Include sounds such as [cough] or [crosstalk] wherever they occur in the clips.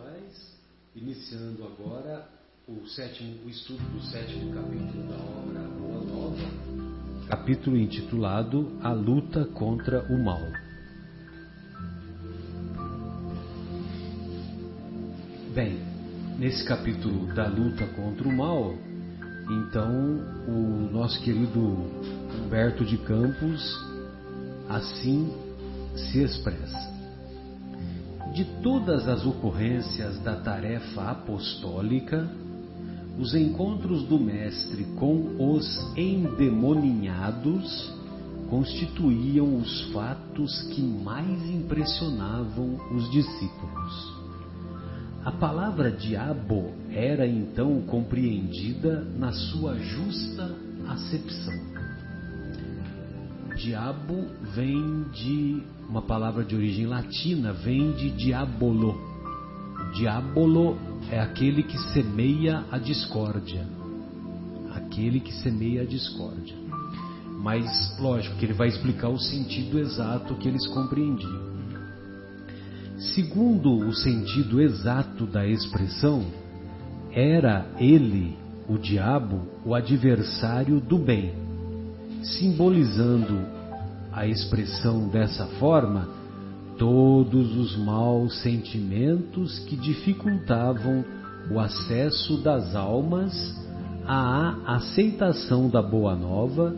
Espirituais, iniciando agora o, sétimo, o estudo do sétimo capítulo da obra Boa Nova, capítulo intitulado A Luta contra o Mal. Bem, nesse capítulo da luta contra o mal, então o nosso querido Humberto de Campos assim se expressa. De todas as ocorrências da tarefa apostólica, os encontros do Mestre com os endemoninhados constituíam os fatos que mais impressionavam os discípulos. A palavra diabo era então compreendida na sua justa acepção. Diabo vem de uma palavra de origem latina, vem de diabolo. Diabolo é aquele que semeia a discórdia. Aquele que semeia a discórdia. Mas, lógico, que ele vai explicar o sentido exato que eles compreendiam. Segundo o sentido exato da expressão, era ele, o diabo, o adversário do bem, simbolizando a expressão dessa forma todos os maus sentimentos que dificultavam o acesso das almas à aceitação da boa nova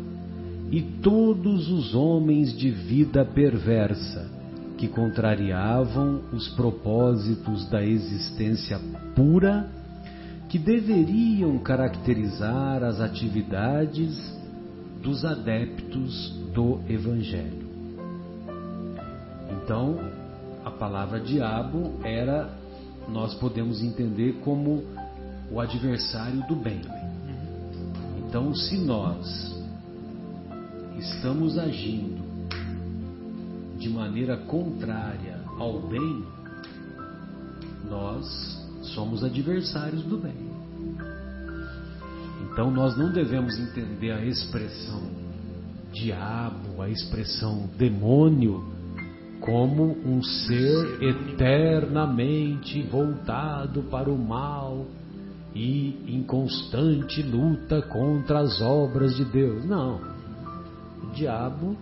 e todos os homens de vida perversa que contrariavam os propósitos da existência pura que deveriam caracterizar as atividades dos adeptos do Evangelho. Então, a palavra diabo era, nós podemos entender como o adversário do bem. Então, se nós estamos agindo de maneira contrária ao bem, nós somos adversários do bem. Então nós não devemos entender a expressão diabo, a expressão demônio, como um ser eternamente voltado para o mal e em constante luta contra as obras de Deus. Não. O diabo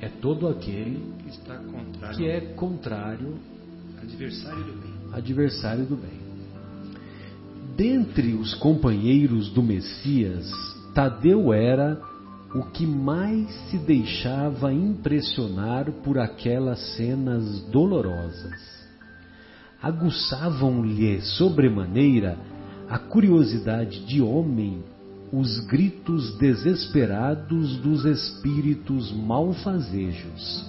é todo aquele que, está contrário, que é contrário, adversário do bem. Adversário do bem. Dentre os companheiros do Messias, Tadeu era o que mais se deixava impressionar por aquelas cenas dolorosas. Aguçavam-lhe sobremaneira a curiosidade de homem os gritos desesperados dos espíritos malfazejos,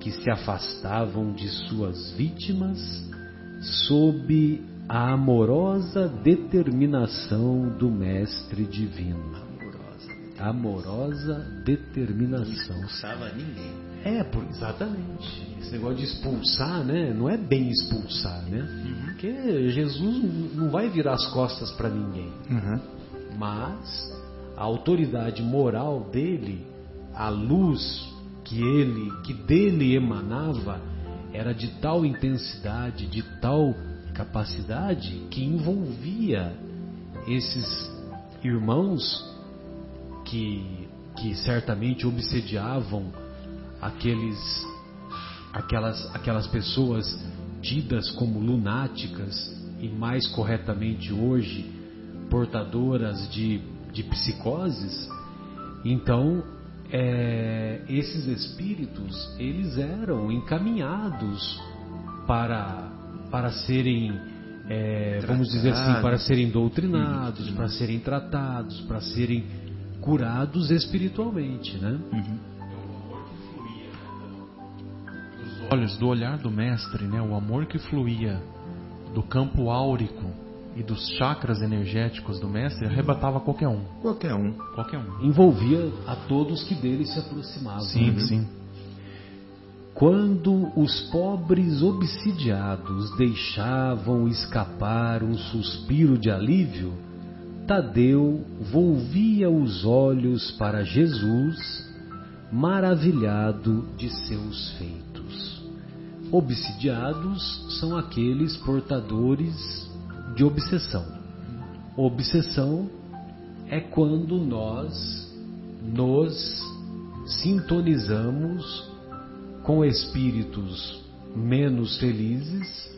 que se afastavam de suas vítimas sob a amorosa determinação do Mestre Divino. Amorosa. Determinação. Não expulsava ninguém. É, por, exatamente. Esse negócio de expulsar, né? Não é bem expulsar, né? Uhum. Porque Jesus não vai virar as costas para ninguém. Uhum. Mas a autoridade moral dele, a luz que ele, que dele emanava, era de tal intensidade, de tal capacidade que envolvia esses irmãos que, que certamente obsediavam aqueles, aquelas, aquelas pessoas tidas como lunáticas e mais corretamente hoje portadoras de, de psicoses, então é, esses espíritos eles eram encaminhados para para serem é, vamos dizer assim para serem doutrinados, para serem tratados, para serem curados espiritualmente, né? Uhum. Os olhos do olhar do mestre, né? O amor que fluía do campo áurico e dos chakras energéticos do mestre arrebatava qualquer um. Qualquer um. Qualquer um. Envolvia a todos que dele se aproximavam. Sim, né? sim. Quando os pobres obsidiados deixavam escapar um suspiro de alívio, Tadeu volvia os olhos para Jesus, maravilhado de seus feitos. obsidiados são aqueles portadores de obsessão. Obsessão é quando nós nos sintonizamos com espíritos menos felizes,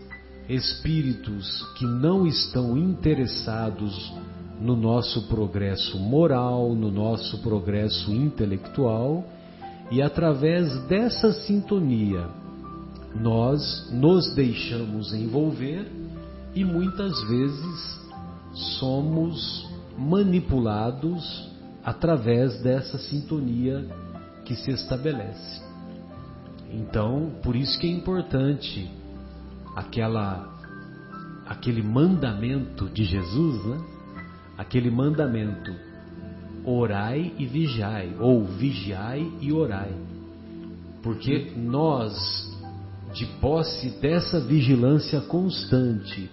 espíritos que não estão interessados no nosso progresso moral, no nosso progresso intelectual, e através dessa sintonia nós nos deixamos envolver e muitas vezes somos manipulados através dessa sintonia que se estabelece. Então, por isso que é importante aquela aquele mandamento de Jesus, né? Aquele mandamento orai e vigiai, ou vigiai e orai. Porque nós, de posse dessa vigilância constante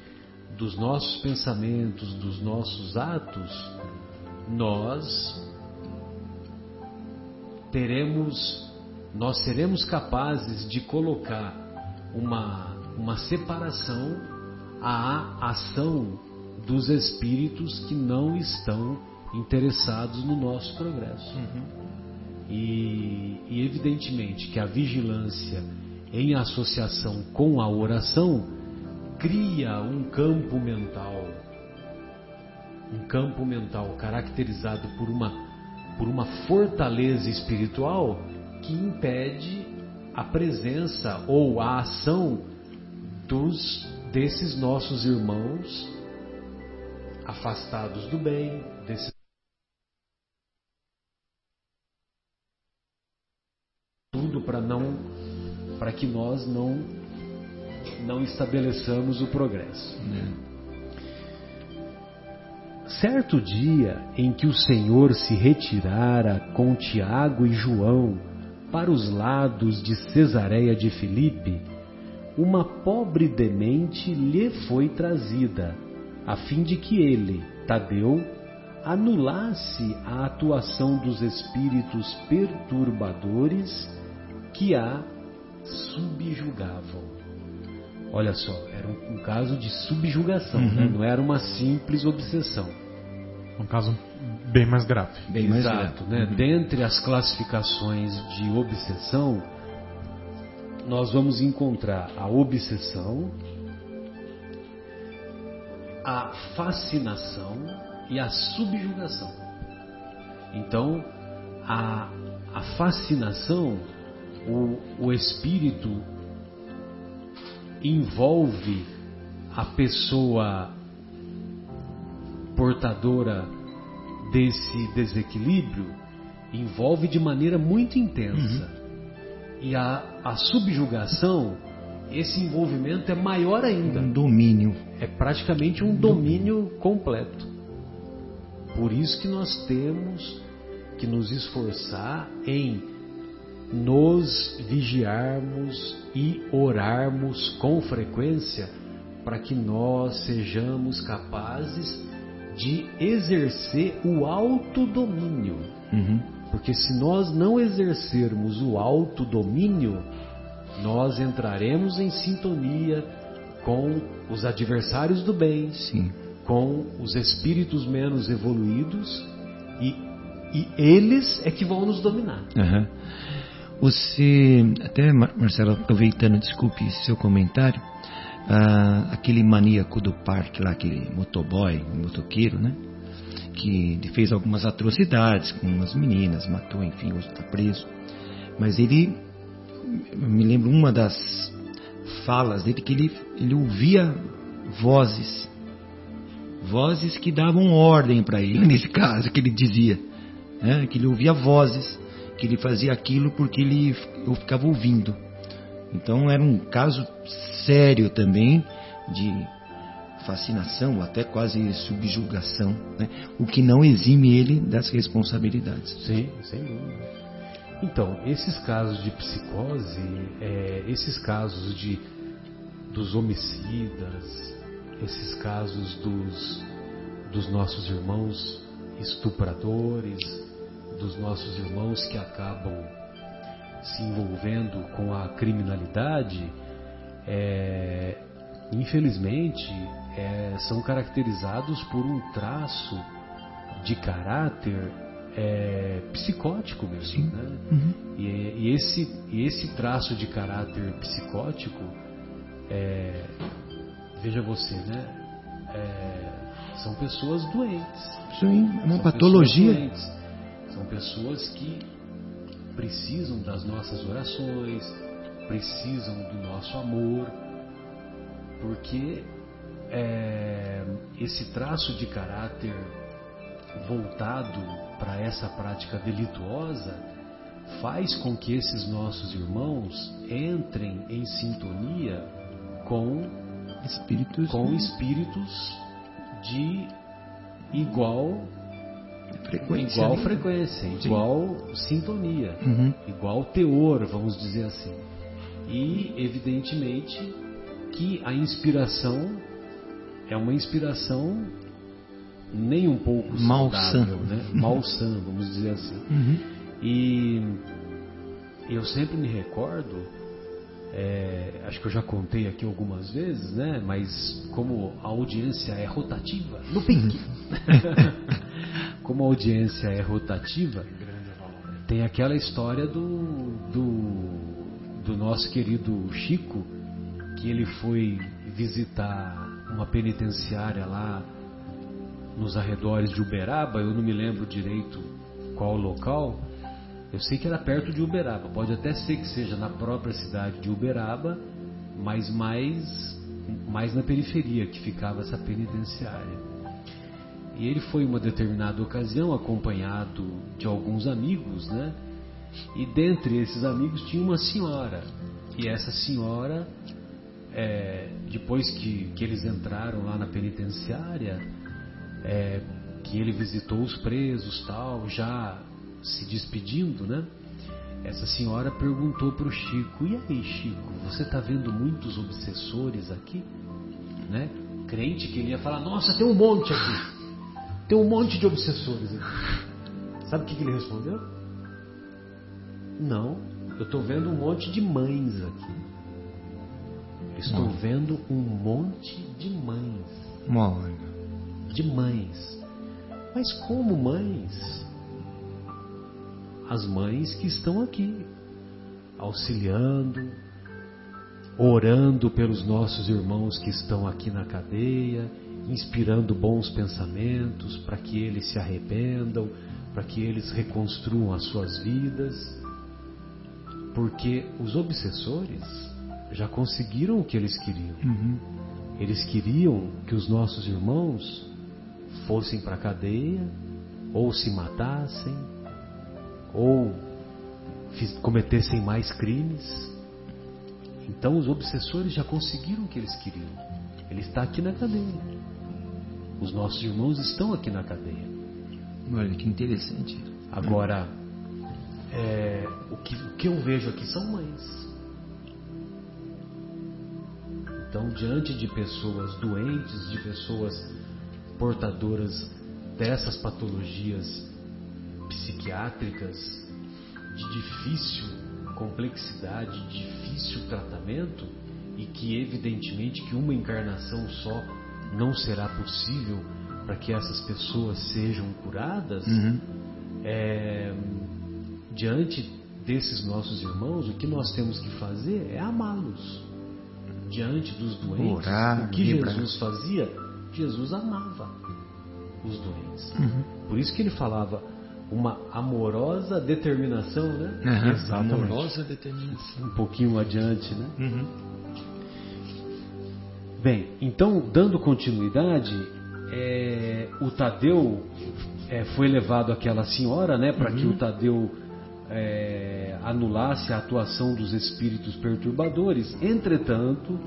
dos nossos pensamentos, dos nossos atos, nós teremos, nós seremos capazes de colocar uma, uma separação à ação dos espíritos que não estão interessados no nosso progresso. Uhum. E, e evidentemente que a vigilância em associação com a oração cria um campo mental um campo mental caracterizado por uma, por uma fortaleza espiritual que impede a presença ou a ação dos desses nossos irmãos afastados do bem, desses tudo para não para que nós não não estabeleçamos o progresso. É. Certo dia em que o Senhor se retirara com Tiago e João para os lados de Cesareia de Filipe, uma pobre demente lhe foi trazida, a fim de que ele, Tadeu, anulasse a atuação dos espíritos perturbadores que a subjugavam. Olha só, era um, um caso de subjugação, né? uhum. né? não era uma simples obsessão. Um caso bem mais grave. Bem mais Exato, grave. né? Uhum. Dentre as classificações de obsessão, nós vamos encontrar a obsessão, a fascinação e a subjugação. Então, a, a fascinação, o, o espírito envolve a pessoa portadora desse desequilíbrio envolve de maneira muito intensa. Uhum. E a, a subjugação, esse envolvimento é maior ainda. Um domínio. É praticamente um domínio completo. Por isso que nós temos que nos esforçar em nos vigiarmos e orarmos com frequência para que nós sejamos capazes de exercer o autodomínio. Uhum. Porque se nós não exercermos o autodomínio, nós entraremos em sintonia com os adversários do bem, Sim. com os espíritos menos evoluídos e, e eles é que vão nos dominar. Uhum. Você, até Marcelo, aproveitando, desculpe seu comentário, ah, aquele maníaco do parque lá, aquele motoboy, motoqueiro, né? Que fez algumas atrocidades com umas meninas, matou, enfim, hoje está preso. Mas ele, me lembro uma das falas dele que ele, ele ouvia vozes, vozes que davam ordem para ele, [laughs] nesse caso, que ele dizia, né? que ele ouvia vozes, que ele fazia aquilo porque ele eu ficava ouvindo. Então era um caso sério também de fascinação, até quase subjugação, né? o que não exime ele das responsabilidades. Sim, sem dúvida. Então, esses casos de psicose, é, esses casos de dos homicidas, esses casos dos, dos nossos irmãos estupradores, dos nossos irmãos que acabam se envolvendo com a criminalidade, é, infelizmente, é, são caracterizados por um traço de caráter é, psicótico mesmo. Sim. Né? Uhum. E, e esse, e esse traço de caráter psicótico, é, veja você, né? É, são pessoas doentes. Sim, é uma São patologia. doentes. São pessoas que precisam das nossas orações, precisam do nosso amor, porque é, esse traço de caráter voltado para essa prática delituosa faz com que esses nossos irmãos entrem em sintonia com, Espíritos com espíritos de igual frequência. igual né? frequência, Sim. igual sintonia, Uhum. igual teor, vamos dizer assim. E evidentemente que a inspiração é uma inspiração nem um pouco saudável, né? Malsã, vamos dizer assim. Uhum. E eu sempre me recordo, é, acho que eu já contei aqui algumas vezes, né? Mas como a audiência é rotativa, no pique. [laughs] como a audiência é rotativa, tem aquela história do, do, do nosso querido Chico, que ele foi visitar uma penitenciária lá nos arredores de Uberaba, eu não me lembro direito qual local. Eu sei que era perto de Uberaba, pode até ser que seja na própria cidade de Uberaba, mas mais, mais na periferia que ficava essa penitenciária. E ele foi uma determinada ocasião acompanhado de alguns amigos, né? E dentre esses amigos tinha uma senhora. E essa senhora, é, depois que, que eles entraram lá na penitenciária, é, que ele visitou os presos, tal, já se despedindo, né? Essa senhora perguntou para o Chico: E aí, Chico, você está vendo muitos obsessores aqui? Né? Crente que ele ia falar: Nossa, tem um monte aqui. Tem um monte de obsessores aqui. Sabe o que, que ele respondeu? Não, eu estou vendo um monte de mães aqui. Estou Não. vendo um monte de mães Olha. De mães. Mas como mães? As mães que estão aqui, auxiliando, orando pelos nossos irmãos que estão aqui na cadeia, inspirando bons pensamentos para que eles se arrependam, para que eles reconstruam as suas vidas. Porque os obsessores já conseguiram o que eles queriam. Uhum. Eles queriam que os nossos irmãos fossem para a cadeia, ou se matassem, ou cometessem mais crimes. Então os obsessores já conseguiram o que eles queriam. Ele está aqui na cadeia. Os nossos irmãos estão aqui na cadeia. Olha que interessante. Agora, é, o, que, o que eu vejo aqui são mães. Então, diante de pessoas doentes, de pessoas portadoras dessas patologias psiquiátricas de difícil complexidade, difícil tratamento e que evidentemente que uma encarnação só não será possível para que essas pessoas sejam curadas, Uhum. é, diante desses nossos irmãos, o que nós temos que fazer é amá-los. Diante dos doentes, Orar, o que vibrar. Jesus fazia? Jesus amava os doentes. Uhum. Por isso que ele falava uma amorosa determinação, né? Aham. Exatamente. Amorosa determinação. Um pouquinho adiante, né? Uhum. Bem, então, dando continuidade, é, o Tadeu é, foi levado àquela senhora, né, para que o Tadeu é, anulasse a atuação dos espíritos perturbadores. Entretanto,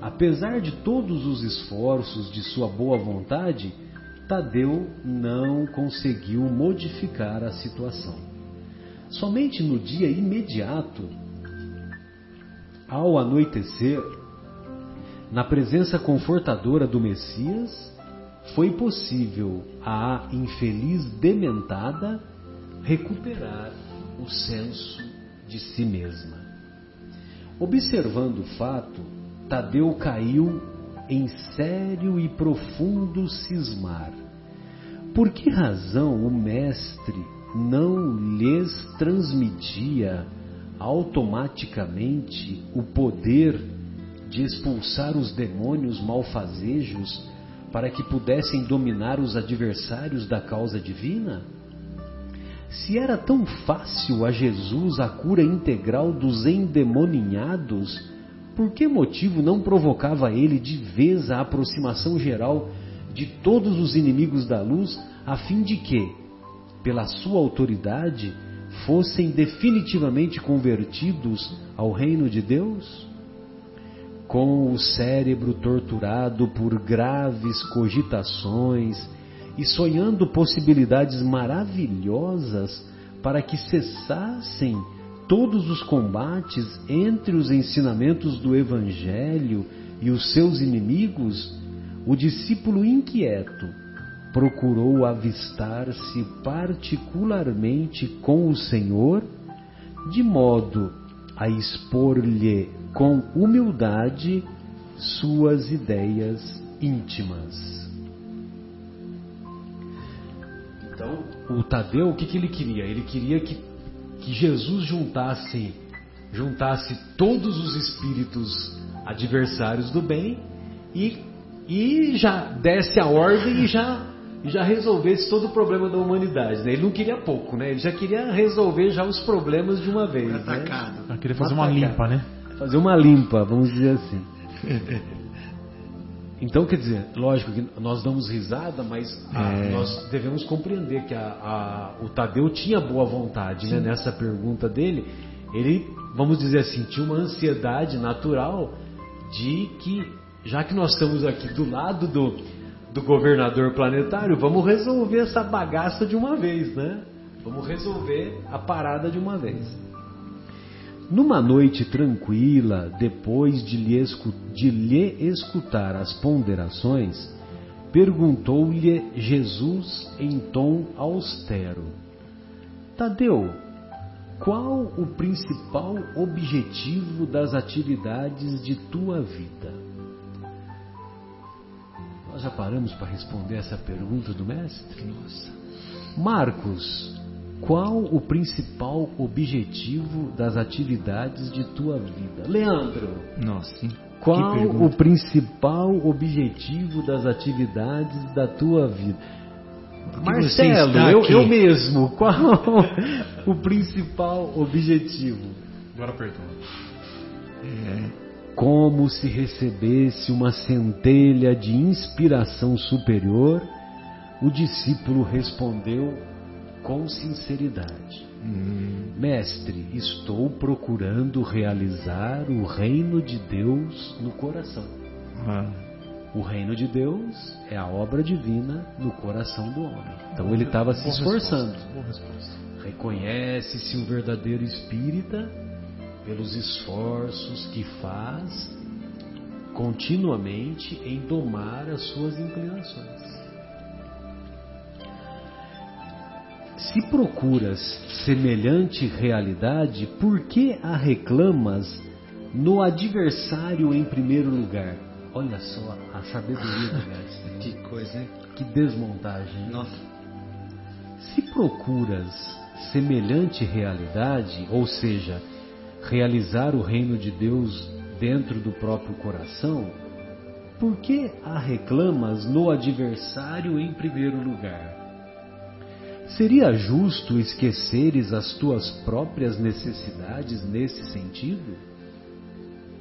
apesar de todos os esforços de sua boa vontade, Tadeu não conseguiu modificar a situação. Somente no dia imediato, ao anoitecer, na presença confortadora do Messias, foi possível à infeliz dementada recuperar o senso de si mesma. Observando o fato, Tadeu caiu em sério e profundo cismar. Por que razão o mestre não lhes transmitia automaticamente o poder de expulsar os demônios malfazejos para que pudessem dominar os adversários da causa divina? Se era tão fácil a Jesus a cura integral dos endemoninhados, por que motivo não provocava ele de vez a aproximação geral de todos os inimigos da luz, a fim de que, pela sua autoridade, fossem definitivamente convertidos ao reino de Deus? Com o cérebro torturado por graves cogitações e sonhando possibilidades maravilhosas para que cessassem todos os combates entre os ensinamentos do Evangelho e os seus inimigos, o discípulo inquieto procurou avistar-se particularmente com o Senhor, de modo a expor-lhe com humildade suas ideias íntimas. Então, o Tadeu, o que, que ele queria? Ele queria que, que Jesus juntasse, juntasse todos os espíritos adversários do bem e, e já desse a ordem e já e já resolvesse todo o problema da humanidade. Né? Ele não queria pouco, né? Ele já queria resolver já os problemas de uma vez. Atacado. Né? Eu queria fazer uma limpa, né? Fazer uma limpa, vamos dizer assim. [laughs] Então, quer dizer, lógico que nós damos risada, mas a, É. nós devemos compreender que a, a- o Tadeu tinha boa vontade né, nessa pergunta dele. Ele, vamos dizer assim, tinha uma ansiedade natural de que, já que nós estamos aqui do lado do, do governador planetário, vamos resolver essa bagaça de uma vez, né? Vamos resolver a parada de uma vez. Numa noite tranquila, depois de lhe, de lhe escutar as ponderações, perguntou-lhe Jesus em tom austero: Tadeu, qual o principal objetivo das atividades de tua vida? Nós já paramos para responder essa pergunta do mestre? Nossa. Marcos, qual o principal objetivo das atividades de tua vida? Leandro, Nossa, hein? qual o principal objetivo das atividades da tua vida? Marcelo, eu, eu mesmo, qual [laughs] o principal objetivo? Agora pergunta. Como se recebesse uma centelha de inspiração superior, o discípulo respondeu com sinceridade: Hum, Mestre, estou procurando realizar o reino de Deus no coração. ah, O reino de Deus é a obra divina no coração do homem. Então ele estava se esforçando. Reconhece-se o verdadeiro espírita pelos esforços que faz continuamente em domar as suas inclinações. Se procuras semelhante realidade, por que a reclamas no adversário em primeiro lugar? Olha só a sabedoria do [laughs] mestre. que coisa, hein? Que desmontagem. Nossa. Se procuras semelhante realidade, ou seja, realizar o reino de Deus dentro do próprio coração, por que a reclamas no adversário em primeiro lugar? Seria justo esqueceres as tuas próprias necessidades nesse sentido?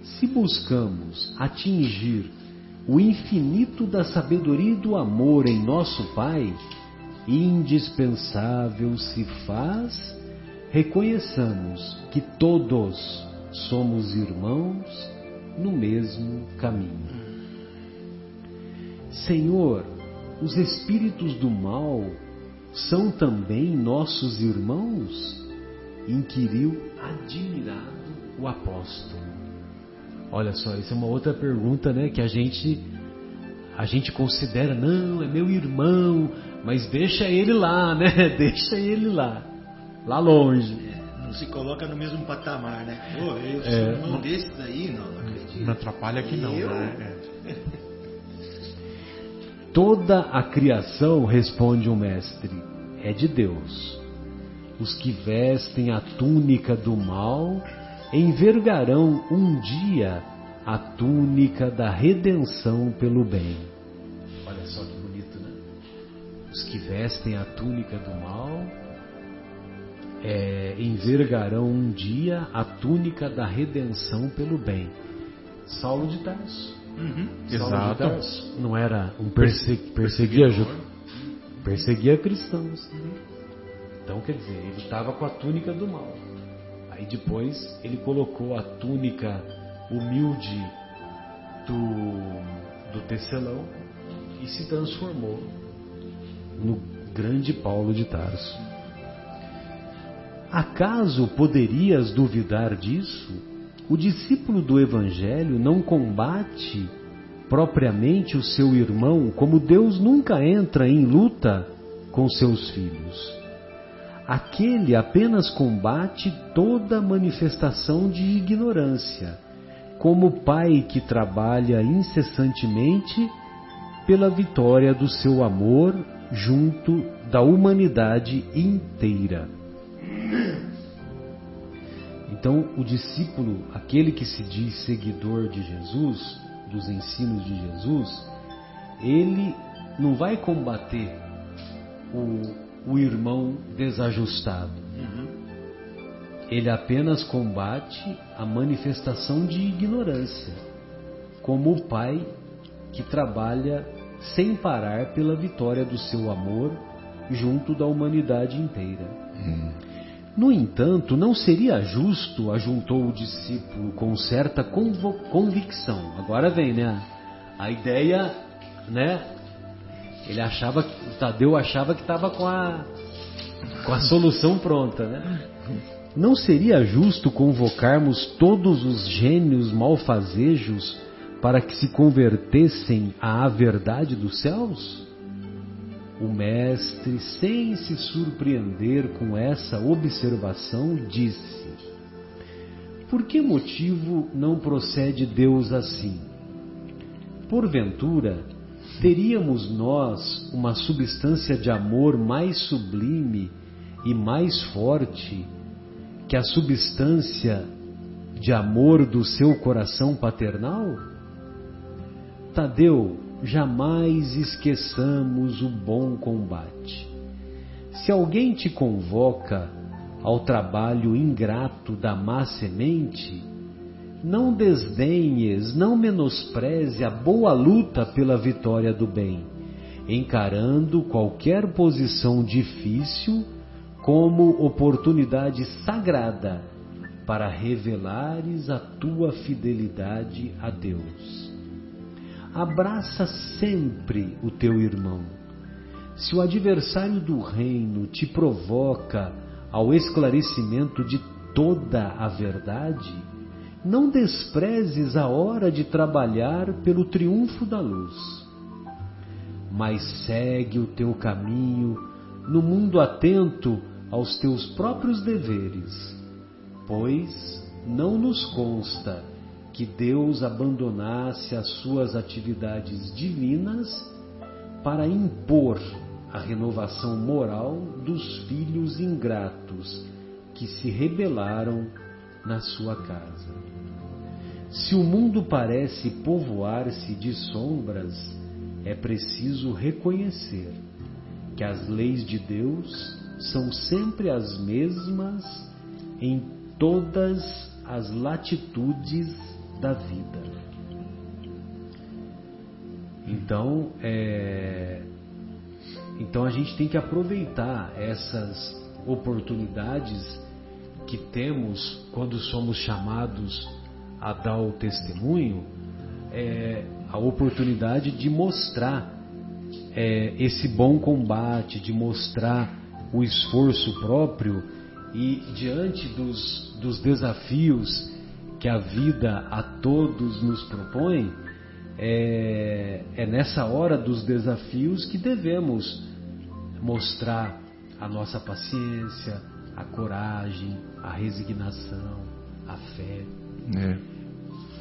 Se buscamos atingir o infinito da sabedoria e do amor em nosso Pai, indispensável se faz reconheçamos que todos somos irmãos no mesmo caminho. Senhor, os espíritos do mal são também nossos irmãos? inquiriu admirado o apóstolo. Olha só, isso é uma outra pergunta, né, que a gente a gente considera, não, é meu irmão, mas deixa ele lá, [laughs] né? Deixa ele lá, lá longe. Não se coloca no mesmo patamar, né? Pô, eu sou É. irmão desse daí? Não, não acredito. Não atrapalha que não, Eu? né? É. [laughs] Toda a criação, responde o mestre, é de Deus. Os que vestem a túnica do mal envergarão um dia a túnica da redenção pelo bem. Olha só que bonito, né? Os que vestem a túnica do mal é, envergarão um dia a túnica da redenção pelo bem. Saulo de Tarso. Uhum. Saulo de Exato. Tarso não era um perse perseguia ju- perseguia cristãos. Então quer dizer, ele estava com a túnica do mal. Aí depois ele colocou a túnica humilde do, do tecelão e se transformou no grande Paulo de Tarso. Acaso poderias duvidar disso? O discípulo do Evangelho não combate propriamente o seu irmão como Deus nunca entra em luta com seus filhos. Aquele apenas combate toda manifestação de ignorância, como o pai que trabalha incessantemente pela vitória do seu amor junto da humanidade inteira. Então, o discípulo, aquele que se diz seguidor de Jesus, dos ensinos de Jesus, ele não vai combater o, o irmão desajustado. Ele apenas combate a manifestação de ignorância, como o pai que trabalha sem parar pela vitória do seu amor junto da humanidade inteira. No entanto, não seria justo, ajuntou o discípulo com certa convicção. Agora vem, né? A ideia, né? Ele achava, o Tadeu achava que estava com a com a solução pronta, né? Não seria justo convocarmos todos os gênios malfazejos para que se convertessem à verdade dos céus? O mestre, sem se surpreender com essa observação, disse: Por que motivo não procede Deus assim? Porventura, teríamos nós uma substância de amor mais sublime e mais forte que a substância de amor do seu coração paternal? Tadeu, jamais esqueçamos o bom combate. Se alguém te convoca ao trabalho ingrato da má semente, não desdenhes, não menospreze a boa luta pela vitória do bem, encarando qualquer posição difícil como oportunidade sagrada para revelares a tua fidelidade a Deus. Abraça sempre o teu irmão. Se o adversário do reino te provoca ao esclarecimento de toda a verdade, não desprezes a hora de trabalhar pelo triunfo da luz, mas segue o teu caminho no mundo atento aos teus próprios deveres, pois não nos consta que Deus abandonasse as suas atividades divinas para impor a renovação moral dos filhos ingratos que se rebelaram na sua casa. Se o mundo parece povoar-se de sombras, é preciso reconhecer que as leis de Deus são sempre as mesmas em todas as latitudes da vida. Então, é, então a gente tem que aproveitar essas oportunidades que temos quando somos chamados a dar o testemunho, é, a oportunidade de mostrar é, esse bom combate, de mostrar o esforço próprio e diante dos, dos desafios que a vida a todos nos propõe, é, é nessa hora dos desafios que devemos mostrar a nossa paciência, a coragem, a resignação, a fé. É.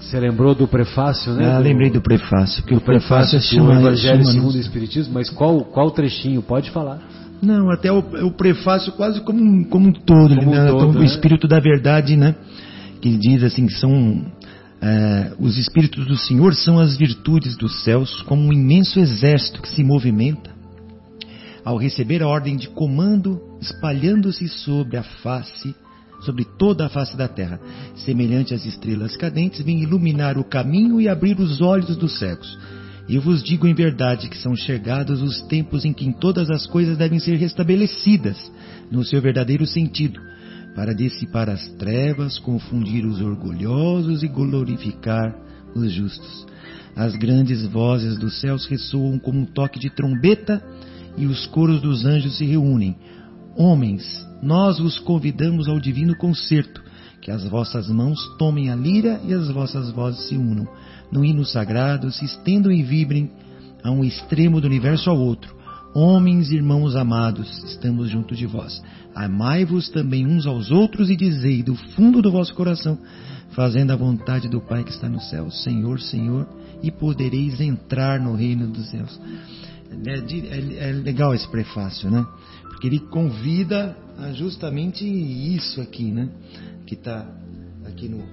Você lembrou do prefácio, né? Ah, do, lembrei do prefácio, porque o prefácio do chama, Evangelho chama segundo o Espiritismo, mas qual, qual trechinho? Pode falar. Não, até o, o prefácio quase como, um- como um todo, Como um né? todo, Então, o né? Espírito da Verdade, né? Que diz assim que são é, os Espíritos do Senhor são as virtudes dos céus, como um imenso exército que se movimenta ao receber a ordem de comando, espalhando-se sobre a face, sobre toda a face da terra, semelhante às estrelas cadentes, vem iluminar o caminho e abrir os olhos dos cegos. E eu vos digo em verdade que são chegados os tempos em que todas as coisas devem ser restabelecidas no seu verdadeiro sentido, para dissipar as trevas, confundir os orgulhosos e glorificar os justos. As grandes vozes dos céus ressoam como um toque de trombeta e os coros dos anjos se reúnem. Homens, nós vos convidamos ao divino concerto, que as vossas mãos tomem a lira e as vossas vozes se unam. No hino sagrado se estendam e vibrem a um extremo do universo ao outro. Homens, irmãos amados, estamos junto de vós. Amai-vos também uns aos outros e dizei do fundo do vosso coração, fazendo a vontade do Pai que está no céu, Senhor, Senhor, e podereis entrar no reino dos céus. É, é- é legal esse prefácio, né? Porque ele convida a justamente isso aqui, né? Que está aqui no,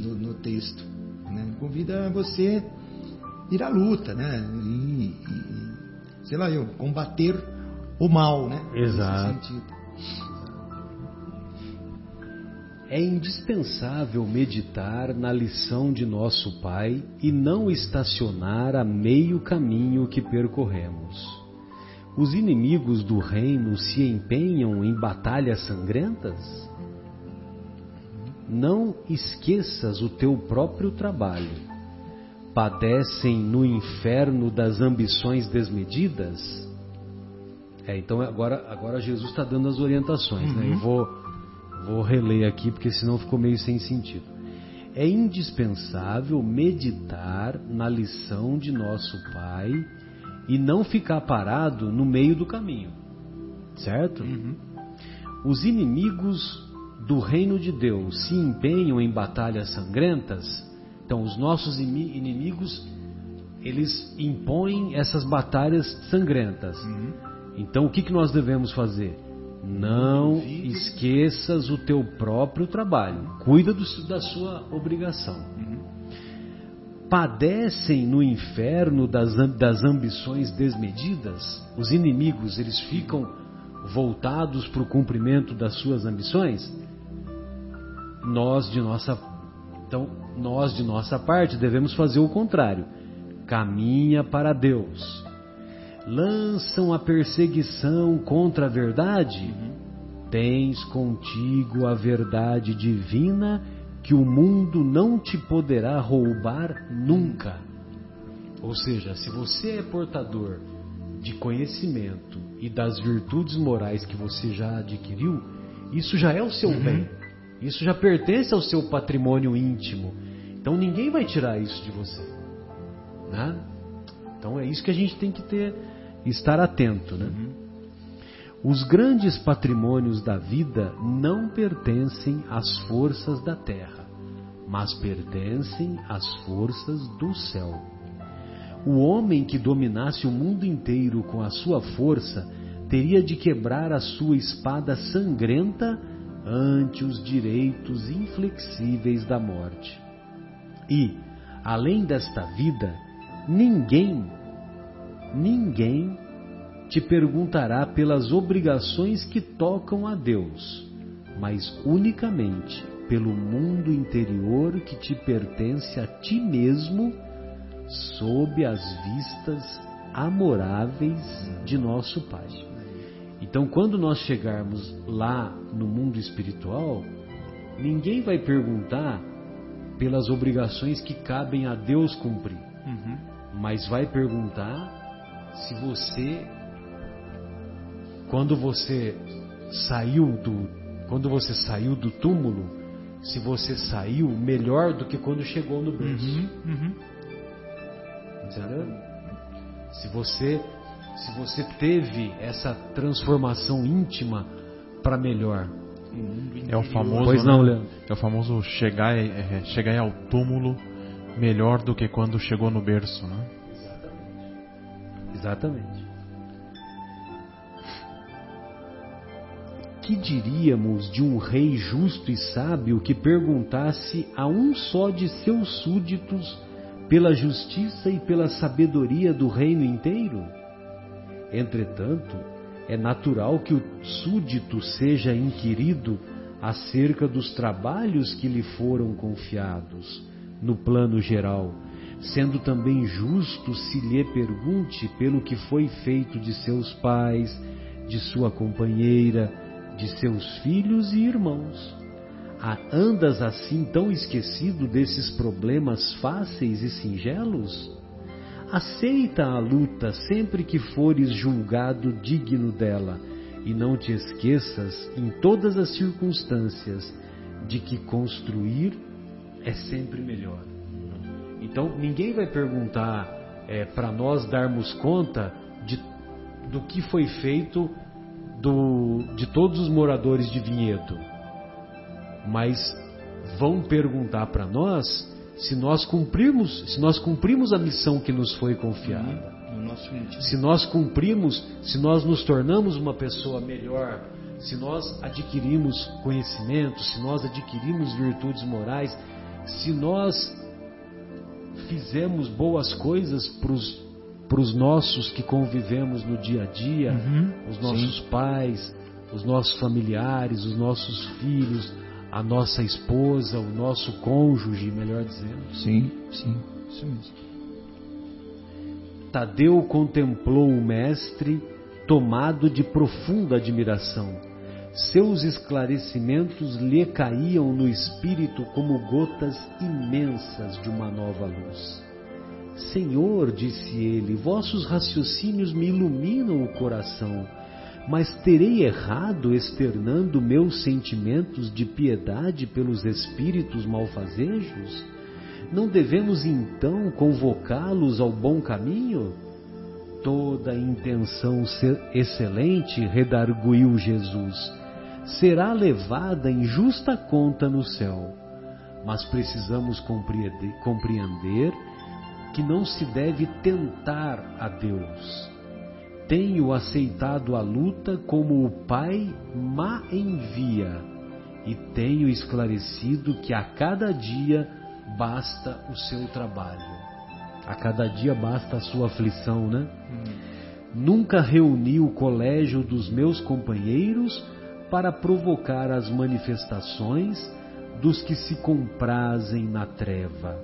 no, no texto. Né? Convida você ir à luta, né? E, e- sei lá, eu, combater o mal, né? Exato. É indispensável meditar na lição de nosso Pai e não estacionar a meio caminho que percorremos. Os inimigos do reino se empenham em batalhas sangrentas? Não esqueças o teu próprio trabalho. Padecem no inferno das ambições desmedidas? É, então agora, agora Jesus está dando as orientações, né? Eu vou, vou reler aqui porque senão ficou meio sem sentido. É indispensável meditar na lição de nosso Pai e não ficar parado no meio do caminho, certo? Os inimigos do reino de Deus se empenham em batalhas sangrentas, então os nossos imi- inimigos eles impõem essas batalhas sangrentas. Então o que, que nós devemos fazer? Não esqueças o teu próprio trabalho. Cuida do- da sua obrigação. Padecem no inferno das, das ambições desmedidas. Os inimigos eles ficam voltados para o cumprimento das suas ambições. Nós de nossa então nós de nossa parte devemos fazer o contrário. Caminha para Deus lançam a perseguição contra a verdade, tens contigo a verdade divina que o mundo não te poderá roubar nunca. Ou seja, se você é portador de conhecimento e das virtudes morais que você já adquiriu, isso já é o seu bem. Isso já pertence ao seu patrimônio íntimo. Então ninguém vai tirar isso de você. Né? Então é isso que a gente tem que ter, estar atento, né? Os grandes patrimônios da vida não pertencem às forças da terra, mas pertencem às forças do céu. O homem que dominasse o mundo inteiro com a sua força teria de quebrar a sua espada sangrenta ante os direitos inflexíveis da morte. E, além desta vida, ninguém, ninguém te perguntará pelas obrigações que tocam a Deus, mas unicamente pelo mundo interior que te pertence a ti mesmo, sob as vistas amoráveis de nosso Pai. Então, quando nós chegarmos lá no mundo espiritual, ninguém vai perguntar pelas obrigações que cabem a Deus cumprir, mas vai perguntar se você, quando você saiu do, quando você saiu do túmulo, se você saiu melhor do que quando chegou no berço. Entendeu? Se você, se você teve essa transformação íntima para melhor. É o famoso, Pois né? não, Leandro. É o famoso chegar, é, chegar ao túmulo melhor do que quando chegou no berço, né? Exatamente. Que diríamos de um rei justo e sábio que perguntasse a um só de seus súditos pela justiça e pela sabedoria do reino inteiro? Entretanto, é natural que o súdito seja inquirido acerca dos trabalhos que lhe foram confiados, no plano geral, sendo também justo se lhe pergunte pelo que foi feito de seus pais, de sua companheira, de seus filhos e irmãos. Andas assim tão esquecido desses problemas fáceis e singelos? Aceita a luta sempre que fores julgado digno dela, e não te esqueças, em todas as circunstâncias, de que construir é sempre melhor. Então, ninguém vai perguntar é, para nós darmos conta de, do que foi feito do, de todos os moradores de Vinhedo, mas vão perguntar para nós se nós cumprirmos, se nós cumprimos a missão que nos foi confiada. Se nós cumprimos, se nós nos tornamos uma pessoa melhor, se nós adquirimos conhecimento, se nós adquirimos virtudes morais, se nós fizemos boas coisas para os nossos que convivemos no dia a dia, uhum, os nossos sim. pais, os nossos familiares, os nossos filhos, a nossa esposa, o nosso cônjuge, melhor dizendo. Sim, sim, isso mesmo. Tadeu contemplou o mestre tomado de profunda admiração. Seus esclarecimentos lhe caíam no espírito como gotas imensas de uma nova luz. Senhor, disse ele, vossos raciocínios me iluminam o coração mas terei errado externando meus sentimentos de piedade pelos espíritos malfazejos? Não devemos então convocá-los ao bom caminho? Toda intenção excelente, redarguiu Jesus, será levada em justa conta no céu. Mas precisamos compreender que não se deve tentar a Deus tenho aceitado a luta como o Pai ma envia, e tenho esclarecido que a cada dia basta o seu trabalho. A cada dia basta a sua aflição, né? Hum. Nunca reuni o colégio dos meus companheiros para provocar as manifestações dos que se comprazem na treva.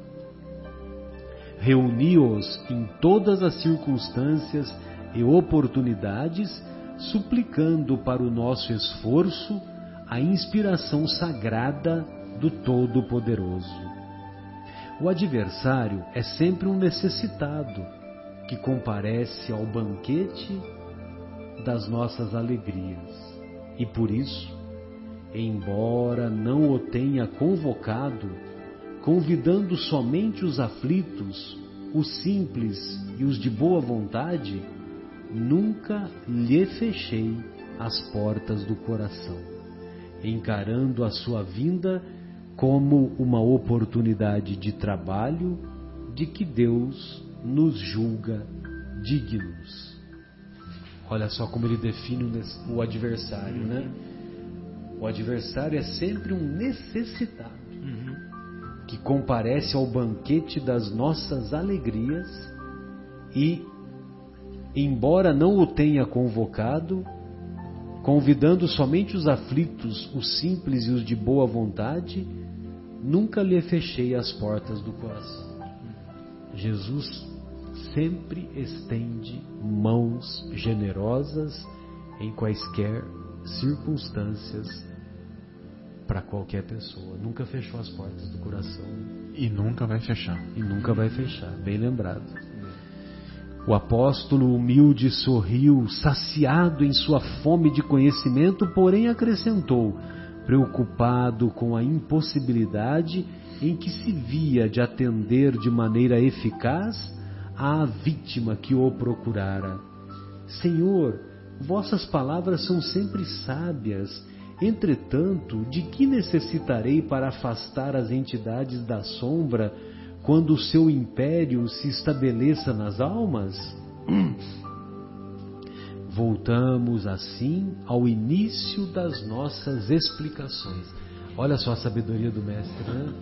Reuni-os em todas as circunstâncias e oportunidades, suplicando para o nosso esforço a inspiração sagrada do Todo-Poderoso. O adversário é sempre um necessitado que comparece ao banquete das nossas alegrias. E por isso, embora não o tenha convocado, convidando somente os aflitos, os simples e os de boa vontade, nunca lhe fechei as portas do coração, encarando a sua vinda como uma oportunidade de trabalho de que Deus nos julga dignos. Olha só como ele define o adversário, né? O adversário é sempre um necessitado uhum. que comparece ao banquete das nossas alegrias e embora não o tenha convocado, convidando somente os aflitos, os simples e os de boa vontade, nunca lhe fechei as portas do coração. Jesus sempre estende mãos generosas em quaisquer circunstâncias para qualquer pessoa. Nunca fechou as portas do coração. E nunca vai fechar. E nunca vai fechar, bem lembrado. O apóstolo humilde sorriu, saciado em sua fome de conhecimento, porém acrescentou, preocupado com a impossibilidade em que se via de atender de maneira eficaz à vítima que o procurara. Senhor, vossas palavras são sempre sábias. Entretanto, de que necessitarei para afastar as entidades da sombra quando o seu império se estabeleça nas almas? [clears throat] Voltamos assim ao início das nossas explicações. Olha só a sabedoria do mestre, né?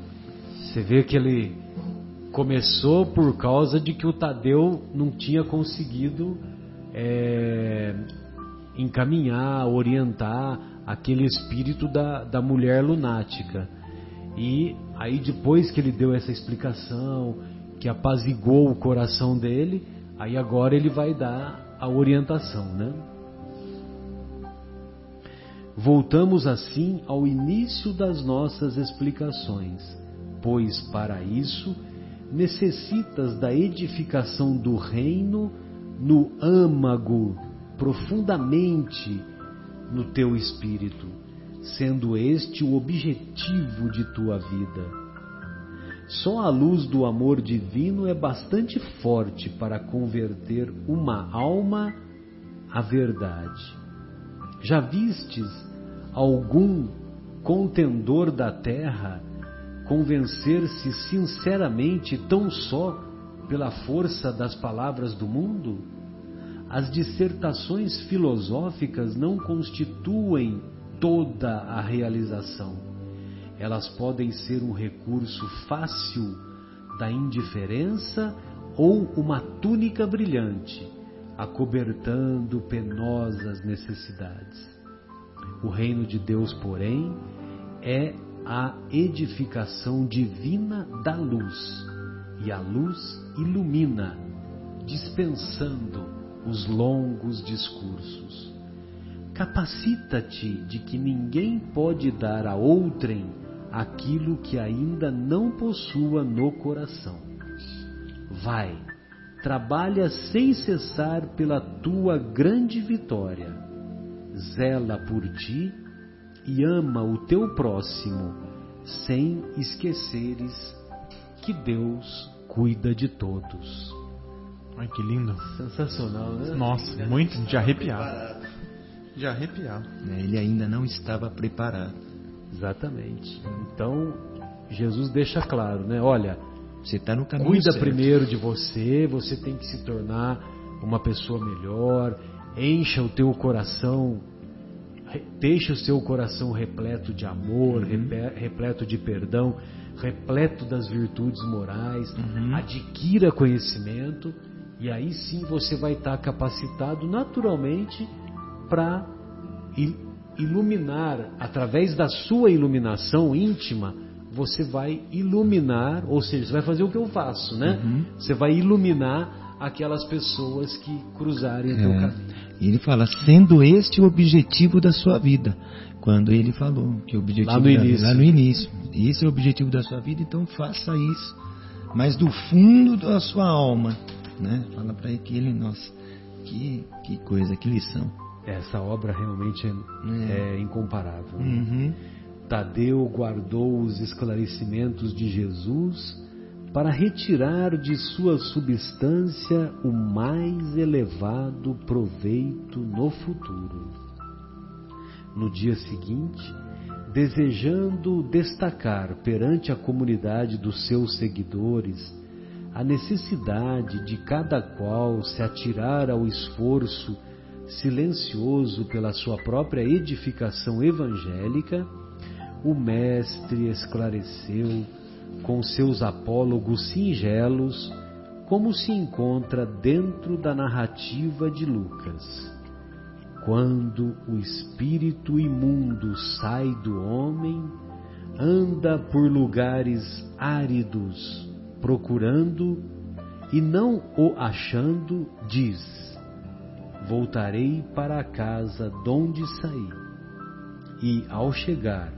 Você vê que ele começou por causa de que o Tadeu não tinha conseguido é, encaminhar, orientar aquele espírito da, da mulher lunática. E aí depois que ele deu essa explicação, que apazigou o coração dele, aí agora ele vai dar a orientação, né? Voltamos assim ao início das nossas explicações, pois para isso necessitas da edificação do reino no âmago, profundamente no teu espírito, sendo este o objetivo de tua vida só a luz do amor divino é bastante forte para converter uma alma à verdade. Já vistes algum contendor da terra convencer-se sinceramente tão só pela força das palavras do mundo? As dissertações filosóficas não constituem toda a realização elas podem ser um recurso fácil da indiferença ou uma túnica brilhante, acobertando penosas necessidades. O reino de Deus, porém, é a edificação divina da luz, e a luz ilumina, dispensando os longos discursos. Capacita-te de que ninguém pode dar a outrem aquilo que ainda não possua no coração. Vai, trabalha sem cessar pela tua grande vitória. Zela por ti e ama o teu próximo, sem esqueceres que Deus cuida de todos. Ai, que lindo. Sensacional, né? Nossa, muito de arrepiar. De arrepiar. É, ele ainda não estava preparado. Exatamente. Então, Jesus deixa claro, né? Olha, você está no caminho cuida certo. primeiro de você, você tem que se tornar uma pessoa melhor, encha o teu coração, deixa o seu coração repleto de amor, uhum. repleto de perdão, repleto das virtudes morais, uhum. adquira conhecimento e aí sim você vai estar capacitado naturalmente para iluminar, através da sua iluminação íntima, você vai iluminar, ou seja, você vai fazer o que eu faço, né? Uhum. Você vai iluminar aquelas pessoas que cruzarem o teu é. caminho. E ele fala, sendo este o objetivo da sua vida. Quando ele falou que o objetivo lá no início. lá no início. Esse é o objetivo da sua vida, então faça isso. Mas do fundo da sua alma, né? Fala para ele, nossa, que, que coisa, que lição. Essa obra realmente é, é. incomparável. Uhum. Tadeu guardou os esclarecimentos de Jesus para retirar de sua substância o mais elevado proveito no futuro. No dia seguinte, desejando destacar perante a comunidade dos seus seguidores a necessidade de cada qual se atirar ao esforço silencioso pela sua própria edificação evangélica, o Mestre esclareceu com seus apólogos singelos como se encontra dentro da narrativa de Lucas. Quando o espírito imundo sai do homem, anda por lugares áridos, procurando e não o achando, diz: voltarei para a casa donde saí. E, ao chegar,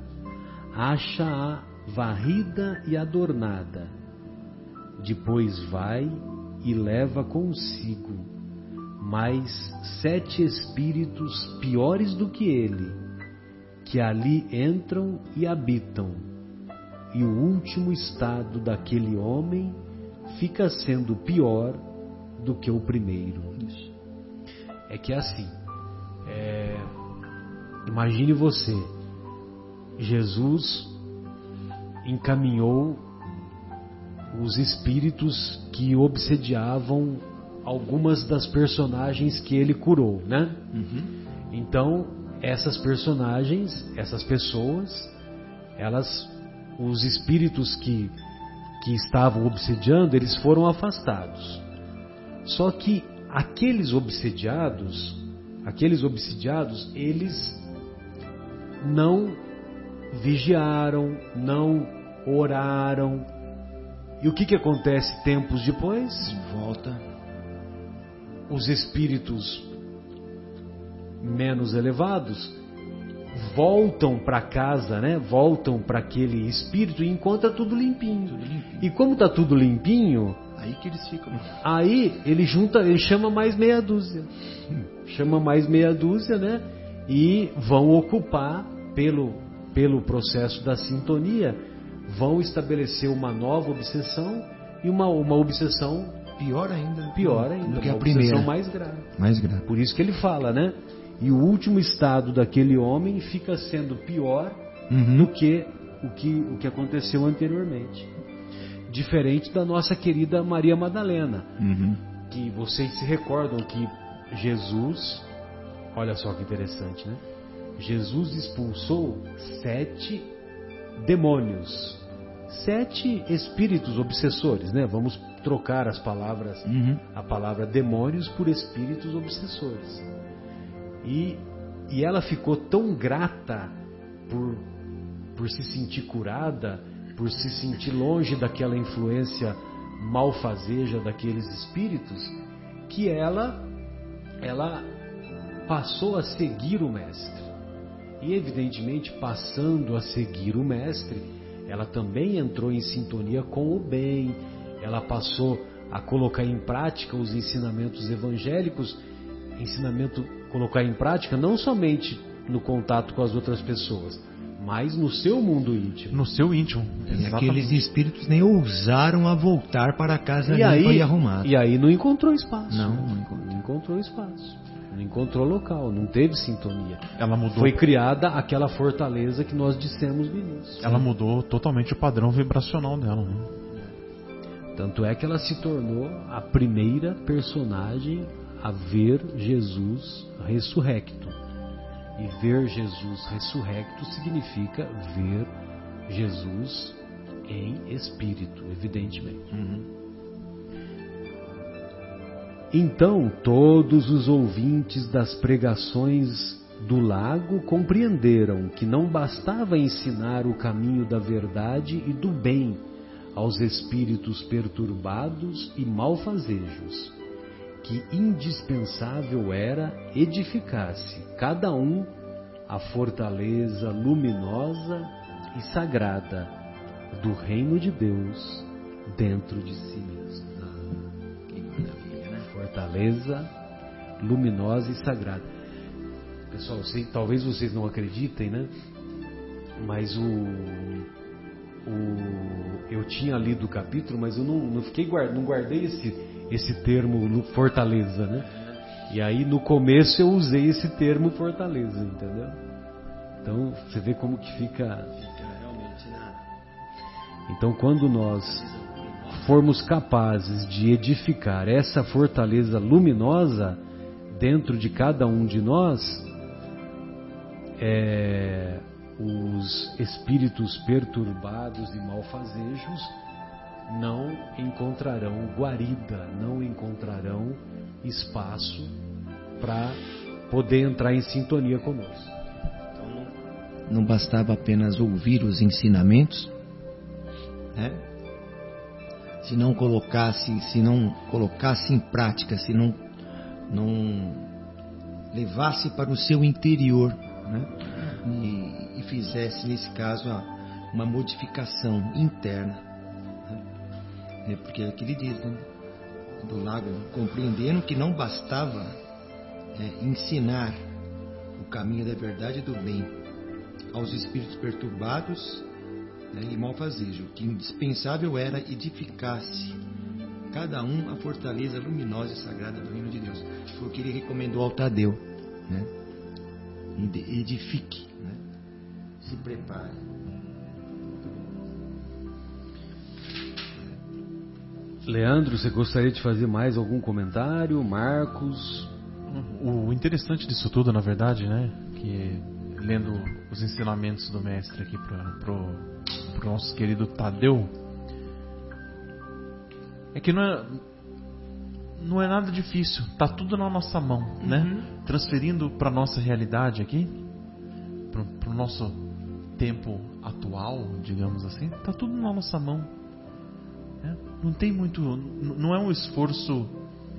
acha-a varrida e adornada. Depois vai e leva consigo mais sete espíritos piores do que ele, que ali entram e habitam. E o último estado daquele homem fica sendo pior do que o primeiro é que é assim. É, imagine você, Jesus encaminhou os espíritos que obsediavam algumas das personagens que ele curou, né? Então, essas personagens, essas pessoas, elas, os espíritos que, que estavam obsediando, eles foram afastados. Só que aqueles obsediados, aqueles obsidiados, eles não vigiaram, não oraram. E o que, que acontece tempos depois? Volta. Os espíritos menos elevados voltam para casa, né? Voltam para aquele espírito e encontra tudo limpinho. Tudo limpinho. E como tá tudo limpinho, Aí que eles ficam. Aí ele junta, ele chama mais meia dúzia. Chama mais meia dúzia, né? E vão ocupar pelo pelo processo da sintonia, vão estabelecer uma nova obsessão e uma uma obsessão Pior ainda. pior ainda, do que uma a primeira. obsessão mais grave. Mais grave. Por isso que ele fala, né? E o último estado daquele homem fica sendo pior Uhum. do que o que o que aconteceu anteriormente. Diferente da nossa querida Maria Madalena, Uhum. que vocês se recordam que Jesus, olha só que interessante, né? Jesus expulsou sete demônios, sete espíritos obsessores, né? Vamos trocar as palavras, Uhum. a palavra demônios por espíritos obsessores. E, e ela ficou tão grata por, por se sentir curada, por se sentir longe daquela influência malfazeja daqueles espíritos, que ela, ela passou a seguir o mestre. E evidentemente, passando a seguir o mestre, ela também entrou em sintonia com o bem, ela passou a colocar em prática os ensinamentos evangélicos, ensinamento colocar em prática não somente no contato com as outras pessoas, mas no seu mundo íntimo. No seu íntimo. E aqueles espíritos nem ousaram a voltar para a casa E limpa aí, e arrumada. e aí não encontrou espaço. Não, não encontrou. Não encontrou espaço. Não encontrou local, não teve sintonia. Ela mudou, Foi criada aquela fortaleza que nós dissemos no início. ela mudou totalmente o padrão vibracional dela. Né? Tanto é que ela se tornou a primeira personagem a ver Jesus ressurrecto. E ver Jesus ressurrecto significa ver Jesus em espírito, evidentemente. Então todos os ouvintes das pregações do lago compreenderam que não bastava ensinar o caminho da verdade e do bem aos espíritos perturbados e malfazejos, que indispensável era edificar-se cada um a fortaleza luminosa e sagrada do reino de Deus dentro de si mesmo Que maravilha, né? fortaleza luminosa e sagrada. Pessoal, sei- talvez vocês não acreditem, né? Mas o, o eu tinha lido o capítulo, mas eu não, não fiquei guard, não guardei esse esse termo fortaleza, né? E aí no começo eu usei esse termo fortaleza, entendeu? Então você vê como que fica. Na. Então quando nós formos capazes de edificar essa fortaleza luminosa dentro de cada um de nós, é, os espíritos perturbados e malfazejos não encontrarão guarida, não encontrarão espaço para poder entrar em sintonia conosco. Então não, bastava apenas ouvir os ensinamentos, né? Se não colocasse, se não colocasse em prática, se não, não levasse para o seu interior, né? E, e fizesse nesse caso uma modificação interna? É porque é que ele diz, né? do lago, compreendendo que não bastava é, ensinar o caminho da verdade e do bem aos espíritos perturbados né, e malfazejo, que indispensável era edificar-se cada um a fortaleza luminosa e sagrada do reino de Deus. Foi o que ele recomendou ao Tadeu, né? Edifique, né? Se prepare. Leandro, você gostaria de fazer mais algum comentário? Marcos? O interessante disso tudo, na verdade, né, que lendo os ensinamentos do mestre aqui para o nosso querido Tadeu, é que não é, não é nada difícil, tá tudo na nossa mão, né? Uhum. Transferindo para nossa realidade aqui, para o nosso tempo atual, digamos assim, tá tudo na nossa mão. Né? Não tem muito, não é um esforço.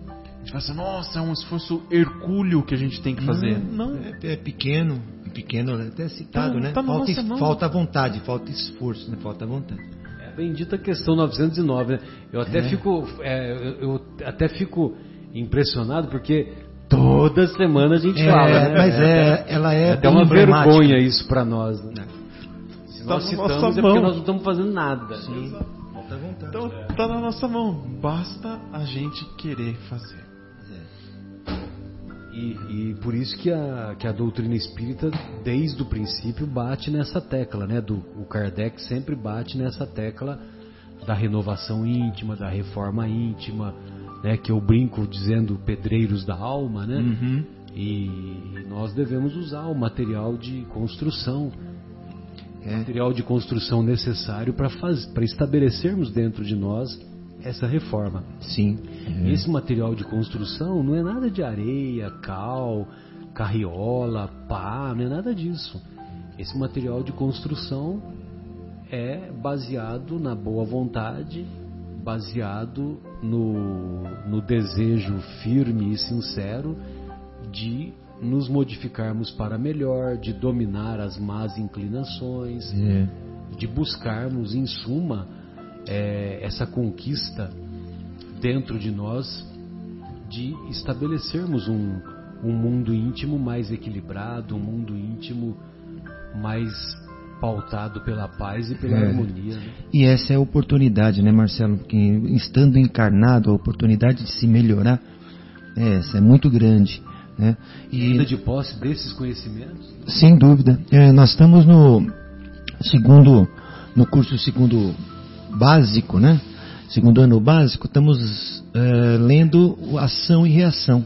A gente fala assim, nossa, é um esforço hercúleo que a gente tem que fazer. Não, É, é pequeno, pequeno, até citado, Tá- né? tá falta, nossa falta vontade, falta esforço, né? Falta vontade. É a bendita questão 909, né? Eu até É. fico, é, eu, eu até fico impressionado porque toda semana a gente É, fala, né? mas é, ela é, É até uma vergonha isso para nós. Né? Se Tá nós na citamos nossa é porque mão. nós não estamos fazendo nada. Falta vontade. então tá na nossa mão. Basta a gente querer fazer. E, e por isso que a, que a doutrina espírita, desde o princípio, bate nessa tecla, né? Do, o Kardec sempre bate nessa tecla da renovação íntima, da reforma íntima, né? Que eu brinco dizendo pedreiros da alma, né? Uhum. E nós devemos usar o material de construção, É. material de construção necessário para estabelecermos dentro de nós essa reforma. Sim. E Esse material de construção não é nada de areia, cal, carriola, pá, não é nada disso. Esse material de construção é baseado na boa vontade, baseado no, no desejo firme e sincero de nos modificarmos para melhor, de dominar as más inclinações, É. de buscarmos, em suma, é, essa conquista dentro de nós de estabelecermos um, um mundo íntimo mais equilibrado, um mundo íntimo mais pautado pela paz e pela É. harmonia. né? E essa é a oportunidade, né, Marcelo? Porque estando encarnado, a oportunidade de se melhorar, é, essa é muito grande. Né? E ainda de posse desses conhecimentos, Sem dúvida. É, nós estamos no segundo, no curso segundo básico, né? Segundo ano básico, estamos é, lendo o Ação e Reação,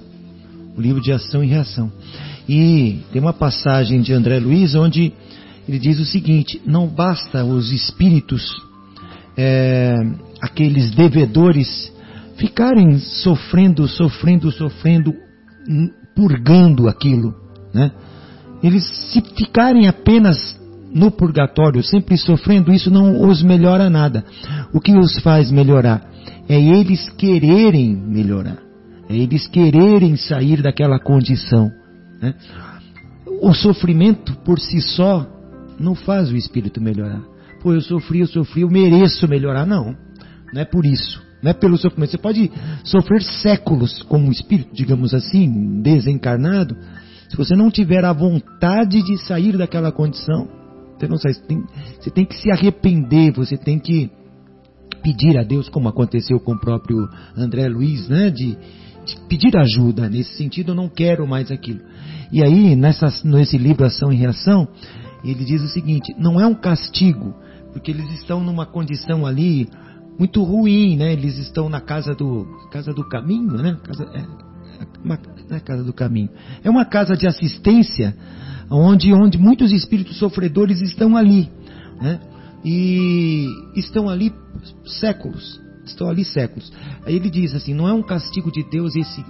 o livro de Ação e Reação. E tem uma passagem de André Luiz onde ele diz o seguinte: não basta os espíritos, é, aqueles devedores, ficarem sofrendo, sofrendo, sofrendo, purgando aquilo, né? Eles se ficarem apenas no purgatório, sempre sofrendo, isso não os melhora nada. O que os faz melhorar é eles quererem melhorar, é eles quererem sair daquela condição. Né? O sofrimento por si só não faz o espírito melhorar. Pô, eu sofri, eu sofri, eu mereço melhorar. Não, não é por isso. Não é pelo sofrimento. Você pode sofrer séculos como um espírito, digamos assim, desencarnado, se você não tiver a vontade de sair daquela condição, você não sai. Você tem, você tem que se arrepender, você tem que pedir a Deus, como aconteceu com o próprio André Luiz, né? De, de pedir ajuda. Nesse sentido, eu não quero mais aquilo. E aí, nessa, nesse livro Ação e Reação, ele diz o seguinte: não é um castigo, porque eles estão numa condição ali muito ruim, né? Eles estão na casa do casa do caminho, né? Casa, é, uma, é casa do caminho. É uma casa de assistência onde, onde muitos espíritos sofredores estão ali, né? E estão ali séculos, estão ali séculos. Aí ele diz assim: não é um castigo de Deus esse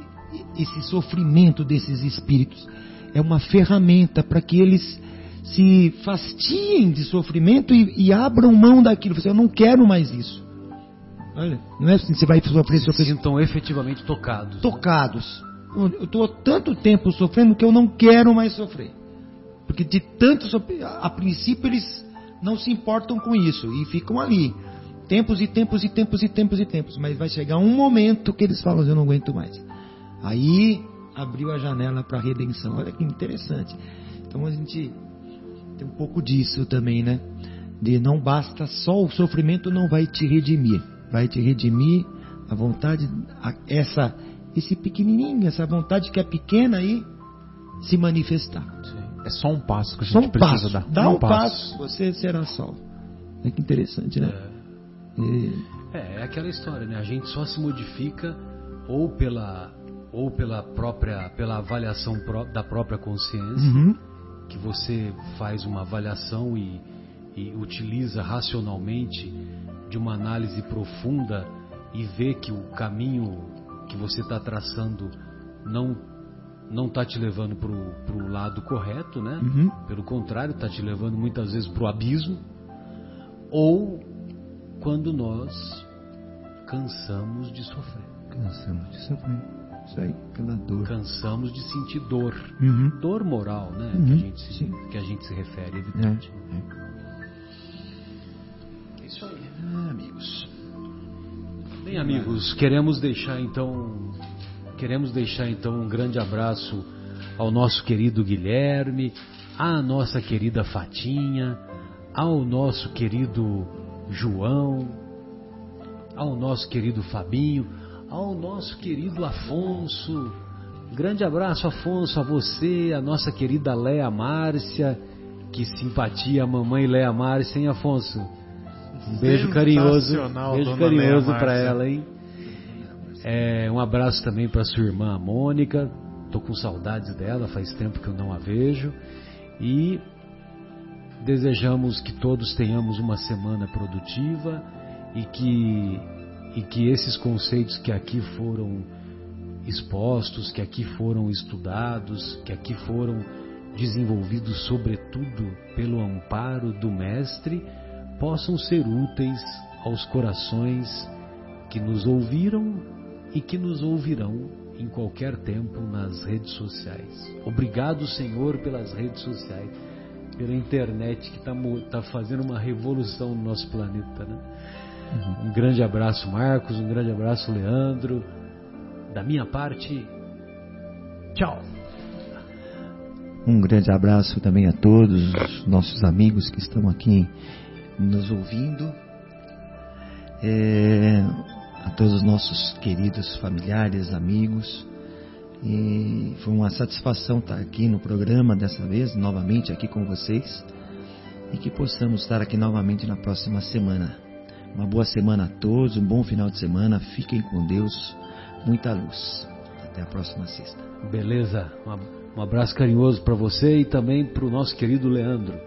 esse sofrimento desses espíritos, é uma ferramenta para que eles se fastiem de sofrimento e, e abram mão daquilo. Você, eu não quero mais isso. Olha, não é assim, você vai sofrer, sofrer, sintam efetivamente tocados. tocados. Eu estou tanto tempo sofrendo que eu não quero mais sofrer. Porque de tanto sofrer, a princípio eles não se importam com isso e ficam ali. Tempos e tempos e tempos e tempos e tempos. Mas vai chegar um momento que eles falam, eu não aguento mais. Aí abriu a janela para a redenção. Olha que interessante. Então a gente tem um pouco disso também, né? De não basta só o sofrimento não vai te redimir. Vai te redimir a vontade, a- essa, esse pequenininho, essa vontade que é pequena aí se manifestar. É só um passo que a gente Só um precisa passo. dar. Dá um passo, você será salvo. Olha que interessante, né? É. É, é aquela história, né? A gente só se modifica ou pela ou pela própria pela avaliação pró- da própria consciência, Uhum. que você faz uma avaliação e, e utiliza racionalmente de uma análise profunda e vê que o caminho que você está traçando não não está te levando para o lado correto, né? Uhum. Pelo contrário, está te levando muitas vezes para o abismo. Ou quando nós cansamos de sofrer, Cansamos de sofrer. Isso aí, pela dor. cansamos de sentir dor, Uhum. dor moral, né? Uhum, Que, a gente se, que a gente se refere, É, evidente. é. Bem, amigos, queremos deixar então queremos deixar então um grande abraço ao nosso querido Guilherme, à nossa querida Fatinha, ao nosso querido João, ao nosso querido Fabinho, ao nosso querido Afonso. Grande abraço, Afonso, a você, a nossa querida Léa Márcia. Que simpatia, mamãe Léa Márcia, hein, Afonso? Um beijo carinhoso, beijo carinhoso para ela, hein? É, um abraço também para sua irmã Mônica. Tô com saudades dela, faz tempo que eu não a vejo. E desejamos que todos tenhamos uma semana produtiva e que e que esses conceitos que aqui foram expostos, que aqui foram estudados, que aqui foram desenvolvidos sobretudo pelo amparo do mestre, possam ser úteis aos corações que nos ouviram e que nos ouvirão em qualquer tempo nas redes sociais. Obrigado, Senhor, pelas redes sociais, pela internet que está fazendo uma revolução no nosso planeta. Né? Um grande abraço, Marcos, um grande abraço, Leandro. Da minha parte, tchau. Um grande abraço também a todos os nossos amigos que estão aqui nos ouvindo. É, a todos os nossos queridos familiares, amigos. E foi uma satisfação estar aqui no programa dessa vez, novamente aqui com vocês. E que possamos estar aqui novamente na próxima semana. Uma boa semana a todos, um bom final de semana. Fiquem com Deus, muita luz. Até a próxima sexta. Beleza? Um um abraço carinhoso para você e também para o nosso querido Leandro.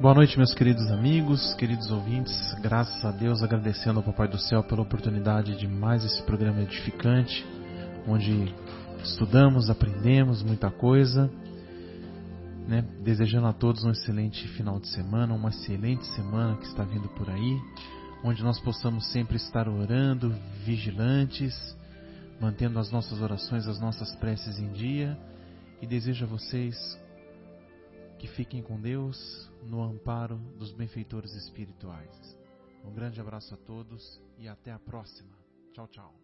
Boa noite, meus queridos amigos, queridos ouvintes. Graças a Deus, agradecendo ao Papai do Céu pela oportunidade de mais esse programa edificante, onde estudamos, aprendemos muita coisa. Né? Desejando a todos um excelente final de semana, uma excelente semana que está vindo por aí, onde nós possamos sempre estar orando, vigilantes, mantendo as nossas orações, as nossas preces em dia. E desejo a vocês que fiquem com Deus no amparo dos benfeitores espirituais. Um grande abraço a todos e até a próxima. Tchau, tchau.